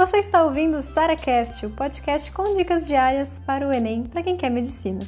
Você está ouvindo o SaraCast, o podcast com dicas diárias para o Enem para quem quer medicina.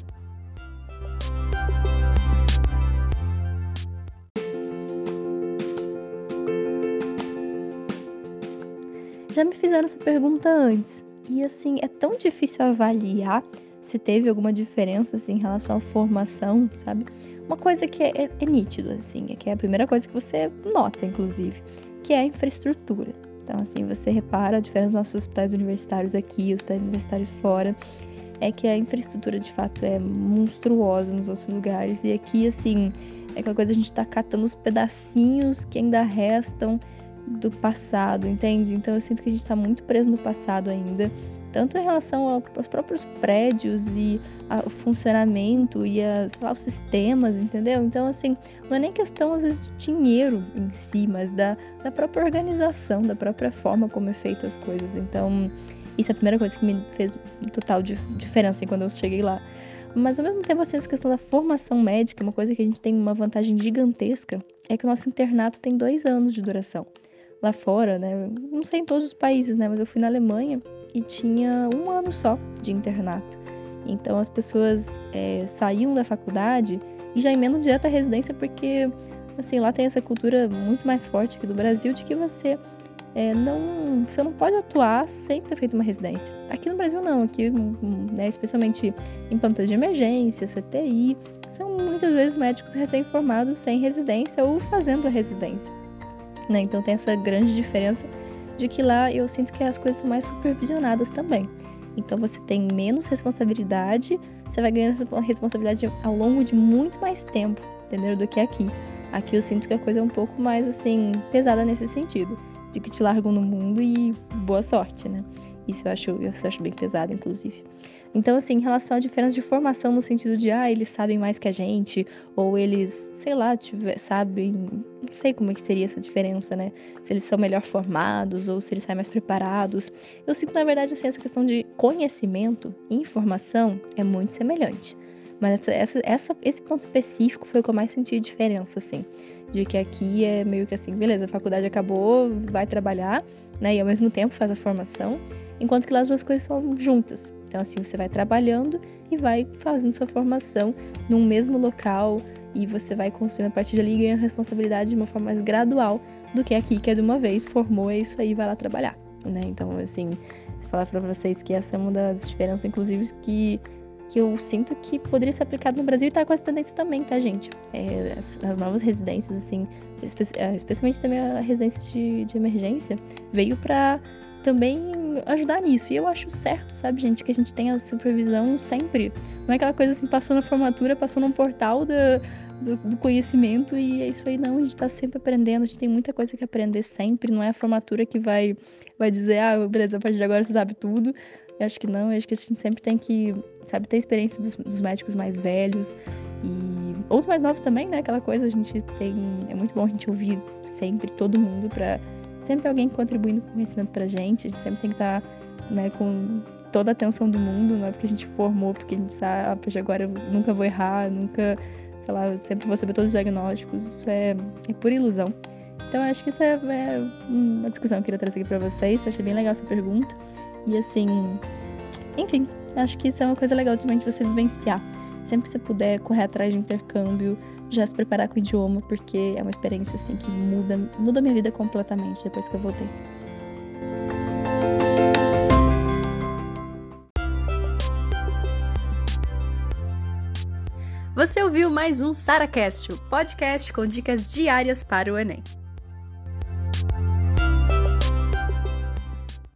Já me fizeram essa pergunta antes, e assim, é tão difícil avaliar se teve alguma diferença assim, em relação à formação, sabe? Uma coisa que é, é, é nítido, assim, é que é a primeira coisa que você nota, inclusive, que é a infraestrutura. Então, assim, você repara a diferença dos nossos hospitais universitários aqui, hospitais universitários fora, é que a infraestrutura de fato é monstruosa nos outros lugares. E aqui, assim, é aquela coisa a gente tá catando os pedacinhos que ainda restam do passado, entende? Então eu sinto que a gente tá muito preso no passado ainda tanto em relação aos próprios prédios e ao funcionamento e a, lá, os sistemas, entendeu? Então, assim, não é nem questão, às vezes, de dinheiro em si, mas da, da própria organização, da própria forma como é feito as coisas. Então, isso é a primeira coisa que me fez total diferença assim, quando eu cheguei lá. Mas, ao mesmo tempo, assim, essa questão da formação médica, uma coisa que a gente tem uma vantagem gigantesca, é que o nosso internato tem dois anos de duração lá fora, né? Não sei em todos os países, né? Mas eu fui na Alemanha e tinha um ano só de internato. Então as pessoas é, saíam da faculdade e já emendam direto à residência porque, assim, lá tem essa cultura muito mais forte aqui do Brasil de que você é, não, você não pode atuar sem ter feito uma residência. Aqui no Brasil não, aqui, né, especialmente em plantas de emergência, CTI, são muitas vezes médicos recém-formados sem residência ou fazendo a residência. Né? Então tem essa grande diferença de que lá eu sinto que as coisas são mais supervisionadas também. Então você tem menos responsabilidade, você vai ganhando responsabilidade ao longo de muito mais tempo, entendeu? Do que aqui. Aqui eu sinto que a coisa é um pouco mais assim pesada nesse sentido, de que te largam no mundo e boa sorte, né? Isso eu acho, eu acho bem pesado, inclusive. Então, assim, em relação à diferença de formação no sentido de, ah, eles sabem mais que a gente, ou eles, sei lá, tiver, sabem, não sei como é que seria essa diferença, né? Se eles são melhor formados ou se eles saem mais preparados. Eu sinto, na verdade, assim, essa questão de conhecimento e informação é muito semelhante. Mas essa, essa, essa, esse ponto específico foi o que eu mais senti diferença, assim. De que aqui é meio que assim, beleza, a faculdade acabou, vai trabalhar, né? E ao mesmo tempo faz a formação enquanto que lá as duas coisas são juntas. Então, assim, você vai trabalhando e vai fazendo sua formação num mesmo local e você vai construindo a partir dali e ganha responsabilidade de uma forma mais gradual do que aqui, que é de uma vez, formou, é isso aí, vai lá trabalhar, né? Então, assim, falar para vocês que essa é uma das diferenças, inclusive, que, que eu sinto que poderia ser aplicado no Brasil e tá com essa tendência também, tá, gente? É, as, as, novas residências, assim, espe é, especialmente também a residência de, de emergência, veio para também ajudar nisso. E eu acho certo, sabe, gente, que a gente tenha supervisão sempre. Não é aquela coisa assim, passou na formatura, passou num portal da, do, do, conhecimento e é isso aí, não. A gente tá sempre aprendendo, a gente tem muita coisa que aprender sempre. Não é a formatura que vai, vai dizer, ah, beleza, a partir de agora você sabe tudo. Eu acho que não, eu acho que a gente sempre tem que, sabe, ter experiência dos, dos médicos mais velhos e outros mais novos também, né? Aquela coisa, a gente tem. É muito bom a gente ouvir sempre todo mundo pra sempre tem alguém contribuindo com conhecimento pra gente, a gente sempre tem que estar tá, né, com toda a atenção do mundo, não é porque a gente formou, porque a gente sabe, ah, agora eu nunca vou errar, nunca, sei lá, sempre vou saber todos os diagnósticos, isso é, é pura ilusão. Então, acho que essa é, é uma discussão que eu queria trazer aqui pra vocês, achei bem legal essa pergunta. E assim, enfim, acho que isso é uma coisa legal também de você vivenciar. Sempre que você puder correr atrás de intercâmbio, já se preparar com o idioma, porque é uma experiência assim que muda, muda minha vida completamente depois que eu voltei. Você ouviu mais um SaraCast, o podcast com dicas diárias para o Enem.